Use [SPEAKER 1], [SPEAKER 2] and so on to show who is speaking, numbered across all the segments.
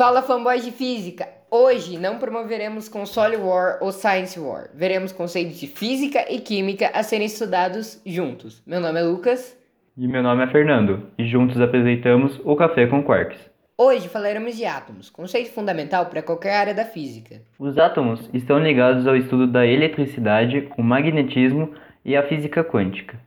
[SPEAKER 1] Fala fanboys de física! Hoje não promoveremos console war ou science war. Veremos conceitos de física e química a serem estudados juntos. Meu nome é Lucas.
[SPEAKER 2] E meu nome é Fernando, e juntos apresentamos o Café com Quarks.
[SPEAKER 1] Hoje falaremos de átomos, conceito fundamental para qualquer área da física.
[SPEAKER 2] Os átomos estão ligados ao estudo da eletricidade, o magnetismo e a física quântica.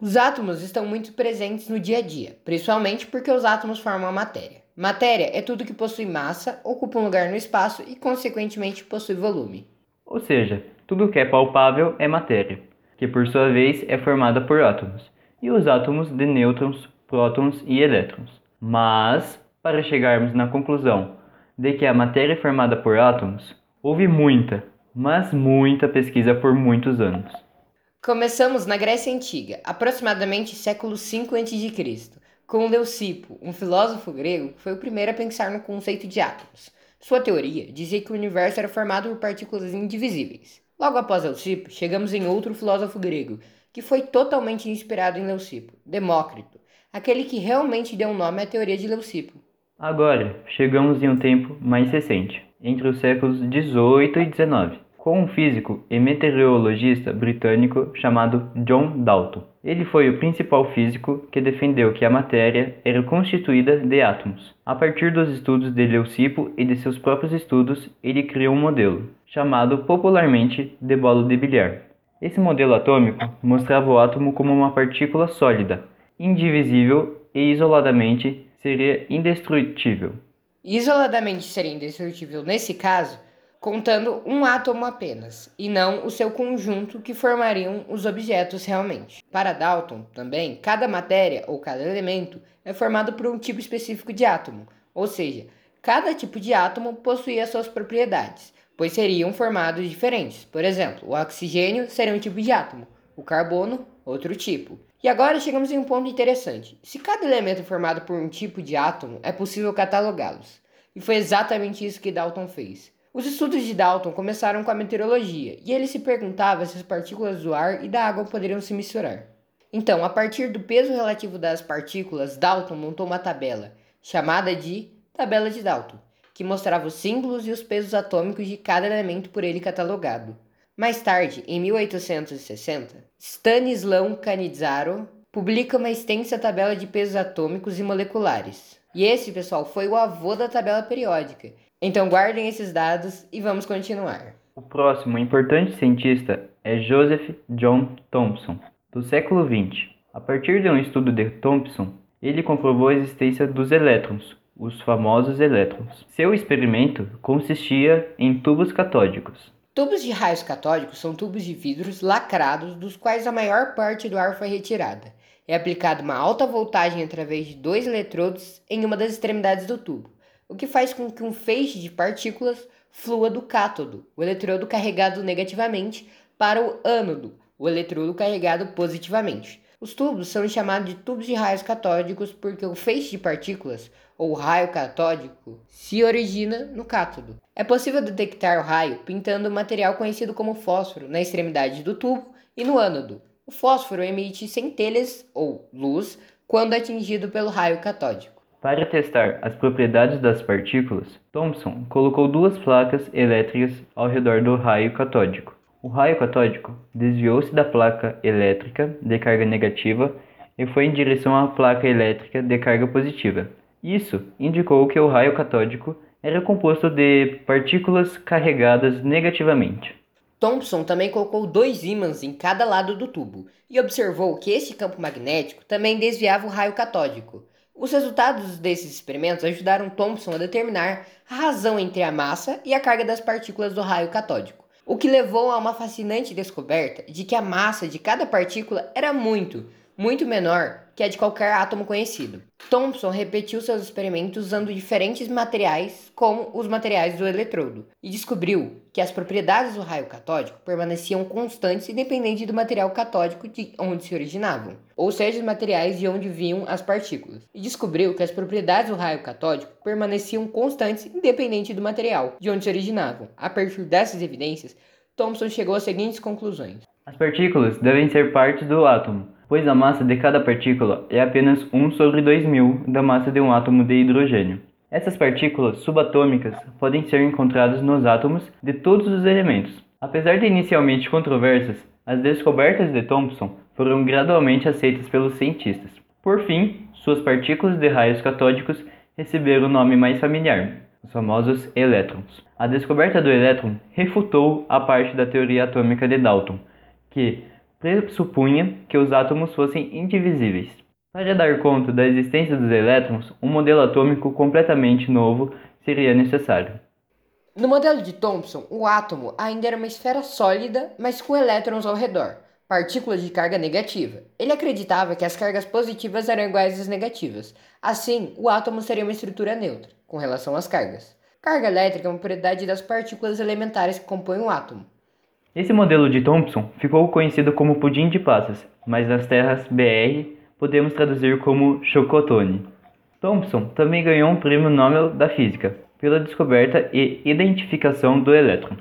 [SPEAKER 1] Os átomos estão muito presentes no dia a dia, principalmente porque os átomos formam a matéria. Matéria é tudo que possui massa, ocupa um lugar no espaço e, consequentemente, possui volume.
[SPEAKER 2] Ou seja, tudo que é palpável é matéria, que por sua vez é formada por átomos, e os átomos de nêutrons, prótons e elétrons. Mas, para chegarmos na conclusão de que a matéria é formada por átomos, houve muita, mas muita pesquisa por muitos anos.
[SPEAKER 1] Começamos na Grécia Antiga, aproximadamente século V a.C., com Leucipo, um filósofo grego que foi o primeiro a pensar no conceito de átomos. Sua teoria dizia que o universo era formado por partículas indivisíveis. Logo após Leucipo, chegamos em outro filósofo grego, que foi totalmente inspirado em Leucipo, Demócrito, aquele que realmente deu nome à teoria de Leucipo.
[SPEAKER 2] Agora, chegamos em um tempo mais recente, entre os séculos 18 e 19 com um físico e meteorologista britânico chamado John Dalton. Ele foi o principal físico que defendeu que a matéria era constituída de átomos. A partir dos estudos de Leucipo e de seus próprios estudos, ele criou um modelo, chamado popularmente de bola de bilhar. Esse modelo atômico mostrava o átomo como uma partícula sólida, indivisível e isoladamente seria indestrutível.
[SPEAKER 1] Isoladamente seria indestrutível nesse caso contando um átomo apenas, e não o seu conjunto que formariam os objetos realmente. Para Dalton, também, cada matéria ou cada elemento é formado por um tipo específico de átomo, ou seja, cada tipo de átomo possuía suas propriedades, pois seriam formados diferentes. Por exemplo, o oxigênio seria um tipo de átomo, o carbono, outro tipo. E agora chegamos em um ponto interessante. Se cada elemento é formado por um tipo de átomo, é possível catalogá-los. E foi exatamente isso que Dalton fez. Os estudos de Dalton começaram com a meteorologia e ele se perguntava se as partículas do ar e da água poderiam se misturar. Então, a partir do peso relativo das partículas, Dalton montou uma tabela, chamada de Tabela de Dalton, que mostrava os símbolos e os pesos atômicos de cada elemento por ele catalogado. Mais tarde, em 1860, Stanislaw Cannizzaro publica uma extensa tabela de pesos atômicos e moleculares. E esse, pessoal, foi o avô da tabela periódica, então guardem esses dados e vamos continuar.
[SPEAKER 2] O próximo importante cientista é Joseph John Thomson, do século XX. A partir de um estudo de Thomson, ele comprovou a existência dos elétrons, os famosos elétrons. Seu experimento consistia em tubos catódicos.
[SPEAKER 1] Tubos de raios catódicos são tubos de vidros lacrados dos quais a maior parte do ar foi retirada. É aplicada uma alta voltagem através de dois eletrodos em uma das extremidades do tubo o que faz com que um feixe de partículas flua do cátodo, o eletrodo carregado negativamente, para o ânodo, o eletrodo carregado positivamente. Os tubos são chamados de tubos de raios catódicos porque o feixe de partículas, ou raio catódico, se origina no cátodo. É possível detectar o raio pintando um material conhecido como fósforo na extremidade do tubo e no ânodo. O fósforo emite centelhas ou luz quando atingido pelo raio catódico.
[SPEAKER 2] Para testar as propriedades das partículas, Thomson colocou duas placas elétricas ao redor do raio catódico. O raio catódico desviou-se da placa elétrica de carga negativa e foi em direção à placa elétrica de carga positiva. Isso indicou que o raio catódico era composto de partículas carregadas negativamente.
[SPEAKER 1] Thomson também colocou dois ímãs em cada lado do tubo e observou que este campo magnético também desviava o raio catódico. Os resultados desses experimentos ajudaram Thomson a determinar a razão entre a massa e a carga das partículas do raio catódico, o que levou a uma fascinante descoberta de que a massa de cada partícula era muito, muito menor que a de qualquer átomo conhecido. Thomson repetiu seus experimentos usando diferentes materiais, como os materiais do eletrodo, e descobriu que as propriedades do raio catódico permaneciam constantes independente do material catódico de onde se originavam, ou seja, os materiais de onde vinham as partículas. E descobriu que as propriedades do raio catódico permaneciam constantes independente do material de onde se originavam. A partir dessas evidências, Thomson chegou às seguintes conclusões:
[SPEAKER 2] As partículas devem ser partes do átomo pois a massa de cada partícula é apenas 1 sobre 2000 da massa de um átomo de hidrogênio. Essas partículas subatômicas podem ser encontradas nos átomos de todos os elementos. Apesar de inicialmente controversas, as descobertas de Thomson foram gradualmente aceitas pelos cientistas. Por fim, suas partículas de raios catódicos receberam o nome mais familiar, os famosos elétrons. A descoberta do elétron refutou a parte da teoria atômica de Dalton, que pressupunha que os átomos fossem indivisíveis. Para dar conta da existência dos elétrons, um modelo atômico completamente novo seria necessário.
[SPEAKER 1] No modelo de Thomson, o átomo ainda era uma esfera sólida, mas com elétrons ao redor, partículas de carga negativa. Ele acreditava que as cargas positivas eram iguais às negativas. Assim, o átomo seria uma estrutura neutra, com relação às cargas. Carga elétrica é uma propriedade das partículas elementares que compõem o átomo.
[SPEAKER 2] Esse modelo de Thomson ficou conhecido como pudim de passas, mas nas terras BR podemos traduzir como chocotone. Thomson também ganhou um prêmio Nobel da Física pela descoberta e identificação do elétron.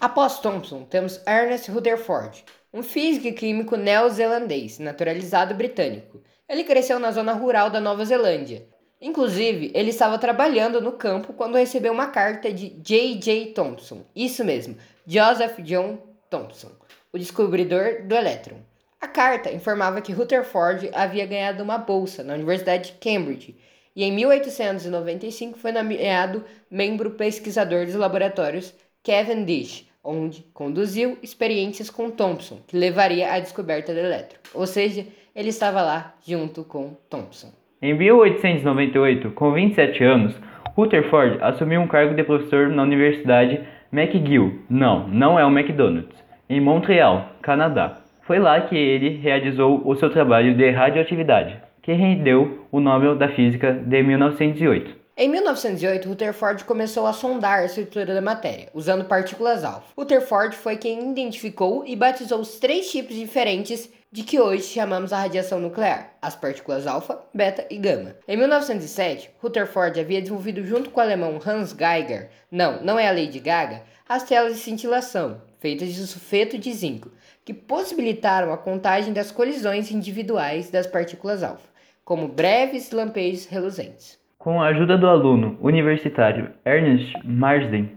[SPEAKER 1] Após Thomson, temos Ernest Rutherford, um físico e químico neozelandês, naturalizado britânico. Ele cresceu na zona rural da Nova Zelândia. Inclusive, ele estava trabalhando no campo quando recebeu uma carta de J.J. Thomson, isso mesmo, Joseph John Thomson, o descobridor do elétron. A carta informava que Rutherford havia ganhado uma bolsa na Universidade de Cambridge e em 1895 foi nomeado membro pesquisador dos laboratórios Cavendish, onde conduziu experiências com Thomson, que levaria à descoberta do elétron. Ou seja, ele estava lá junto com Thomson.
[SPEAKER 2] Em 1898, com 27 anos, Rutherford assumiu um cargo de professor na Universidade McGill, não, não é o McDonald's, em Montreal, Canadá. Foi lá que ele realizou o seu trabalho de radioatividade, que rendeu o Nobel da Física de 1908.
[SPEAKER 1] Em 1908, Rutherford começou a sondar a estrutura da matéria, usando partículas alfa. Rutherford foi quem identificou e batizou os três tipos diferentes de que hoje chamamos a radiação nuclear, as partículas alfa, beta e gama. Em 1907, Rutherford havia desenvolvido junto com o alemão Hans Geiger, não, não é a Lady Gaga, as telas de cintilação, feitas de sulfeto de zinco, que possibilitaram a contagem das colisões individuais das partículas alfa, como breves lampejos reluzentes.
[SPEAKER 2] Com a ajuda do aluno universitário Ernest Marsden,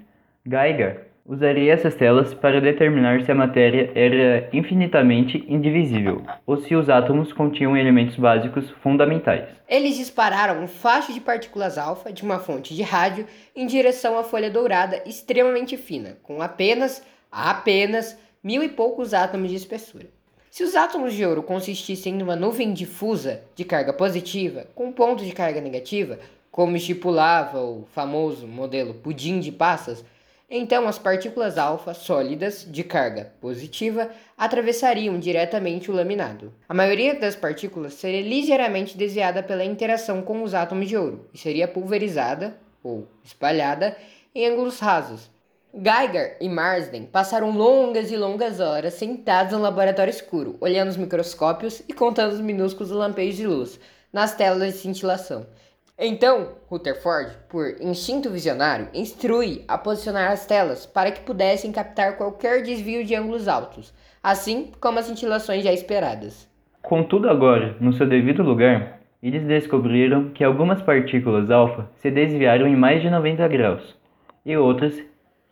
[SPEAKER 2] Geiger usaria essas telas para determinar se a matéria era infinitamente indivisível ou se os átomos continham elementos básicos fundamentais.
[SPEAKER 1] Eles dispararam um facho de partículas alfa de uma fonte de rádio em direção à folha dourada extremamente fina, com apenas, apenas mil e poucos átomos de espessura. Se os átomos de ouro consistissem numa nuvem difusa de carga positiva com pontos de carga negativa, como estipulava o famoso modelo pudim de passas, então as partículas alfa sólidas de carga positiva atravessariam diretamente o laminado. A maioria das partículas seria ligeiramente desviada pela interação com os átomos de ouro e seria pulverizada ou espalhada em ângulos rasos, Geiger e Marsden passaram longas e longas horas sentados no laboratório escuro, olhando os microscópios e contando os minúsculos lampejos de luz nas telas de cintilação. Então, Rutherford, por instinto visionário, instrui a posicionar as telas para que pudessem captar qualquer desvio de ângulos altos, assim como as cintilações já esperadas.
[SPEAKER 2] Contudo, agora, no seu devido lugar, eles descobriram que algumas partículas alfa se desviaram em mais de 90 graus e outras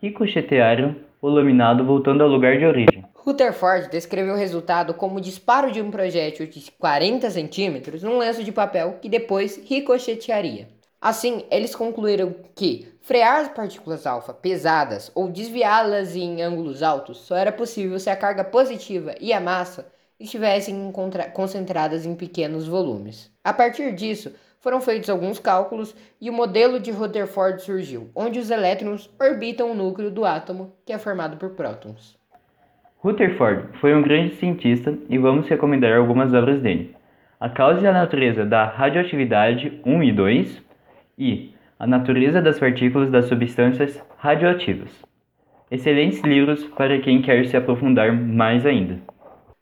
[SPEAKER 2] ricochetearam o laminado voltando ao lugar de origem.
[SPEAKER 1] Rutherford descreveu o resultado como o disparo de um projétil de 40 centímetros num lenço de papel que depois ricochetearia. Assim, eles concluíram que frear as partículas alfa pesadas ou desviá-las em ângulos altos só era possível se a carga positiva e a massa estivessem concentradas em pequenos volumes. A partir disso, foram feitos alguns cálculos e o modelo de Rutherford surgiu, onde os elétrons orbitam o núcleo do átomo, que é formado por prótons.
[SPEAKER 2] Rutherford foi um grande cientista e vamos recomendar algumas obras dele. A Causa e a Natureza da Radioatividade 1 e 2 e A Natureza das Partículas das Substâncias Radioativas. Excelentes livros para quem quer se aprofundar mais ainda.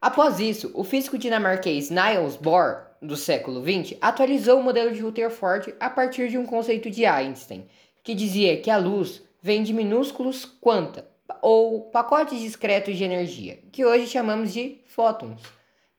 [SPEAKER 1] Após isso, o físico dinamarquês Niels Bohr do século XX atualizou o modelo de Rutherford a partir de um conceito de Einstein, que dizia que a luz vem de minúsculos quanta, ou pacotes discretos de energia, que hoje chamamos de fótons.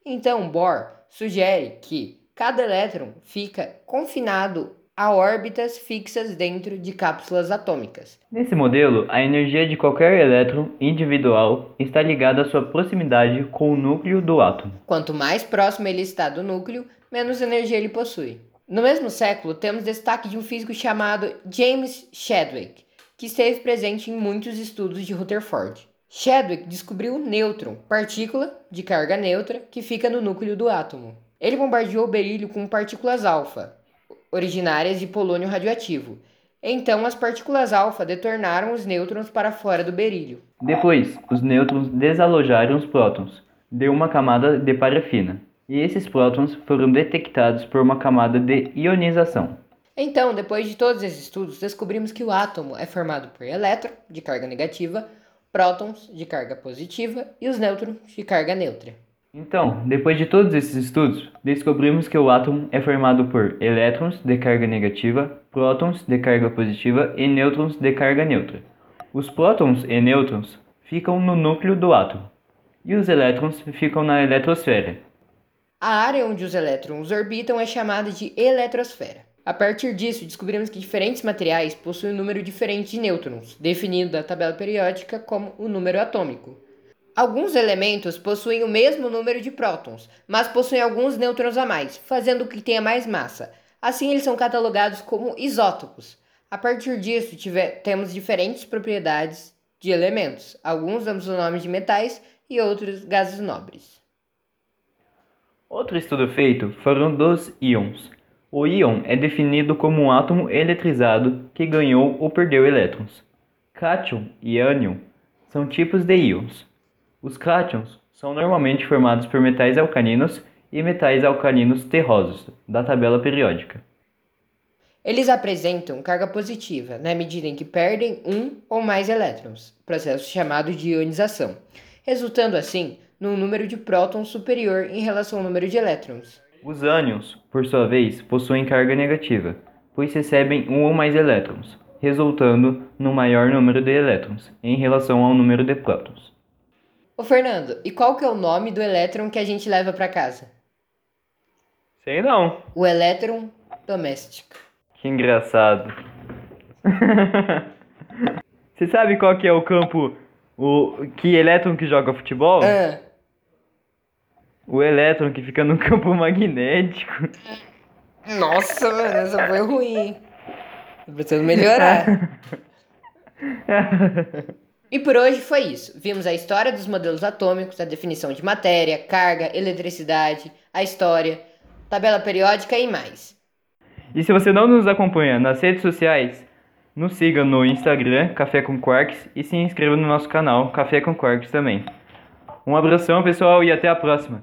[SPEAKER 1] Então, Bohr sugere que cada elétron fica confinado a órbitas fixas dentro de cápsulas atômicas.
[SPEAKER 2] Nesse modelo, a energia de qualquer elétron individual está ligada à sua proximidade com o núcleo do átomo.
[SPEAKER 1] Quanto mais próximo ele está do núcleo, menos energia ele possui. No mesmo século, temos destaque de um físico chamado James Chadwick, que esteve presente em muitos estudos de Rutherford. Chadwick descobriu o nêutron, partícula de carga neutra que fica no núcleo do átomo. Ele bombardeou o berílio com partículas alfa, originárias de polônio radioativo. Então, as partículas alfa detornaram os nêutrons para fora do berílio.
[SPEAKER 2] Depois, os nêutrons desalojaram os prótons, deu uma camada de parafina, e esses prótons foram detectados por uma camada de ionização.
[SPEAKER 1] Então, depois de todos esses estudos, descobrimos que o átomo é formado por elétron, de carga negativa, prótons, de carga positiva, e os nêutrons, de carga neutra.
[SPEAKER 2] Então, depois de todos esses estudos, descobrimos que o átomo é formado por elétrons de carga negativa, prótons de carga positiva e nêutrons de carga neutra. Os prótons e nêutrons ficam no núcleo do átomo, e os elétrons ficam na eletrosfera.
[SPEAKER 1] A área onde os elétrons orbitam é chamada de eletrosfera. A partir disso, descobrimos que diferentes materiais possuem um número diferente de nêutrons, definido da tabela periódica como o número atômico. Alguns elementos possuem o mesmo número de prótons, mas possuem alguns nêutrons a mais, fazendo que tenha mais massa. Assim, eles são catalogados como isótopos. A partir disso, tiver, temos diferentes propriedades de elementos. Alguns damos o nome de metais e outros gases nobres.
[SPEAKER 2] Outro estudo feito foram dos íons. O íon é definido como um átomo eletrizado que ganhou ou perdeu elétrons. Cátion e ânion são tipos de íons. Os cátions são normalmente formados por metais alcalinos e metais alcalinos terrosos, da tabela periódica.
[SPEAKER 1] Eles apresentam carga positiva na medida em que perdem um ou mais elétrons, processo chamado de ionização, resultando assim num número de prótons superior em relação ao número de elétrons.
[SPEAKER 2] Os ânions, por sua vez, possuem carga negativa, pois recebem um ou mais elétrons, resultando no maior número de elétrons em relação ao número de prótons.
[SPEAKER 1] Ô Fernando, e qual que é o nome do elétron que a gente leva para casa?
[SPEAKER 2] Sei não.
[SPEAKER 1] O elétron doméstico.
[SPEAKER 2] Que engraçado. Você sabe qual que é o campo, o que elétron que joga futebol?
[SPEAKER 1] Ah,
[SPEAKER 2] O elétron que fica no campo magnético.
[SPEAKER 1] nossa, mano, essa foi ruim. Tô precisando melhorar. E por hoje foi isso. Vimos a história dos modelos atômicos, a definição de matéria, carga, eletricidade, a história, tabela periódica e mais.
[SPEAKER 2] E se você não nos acompanha nas redes sociais, nos siga no Instagram, Café com Quarks, e se inscreva no nosso canal, Café com Quarks também. Um abração, pessoal, e até a próxima.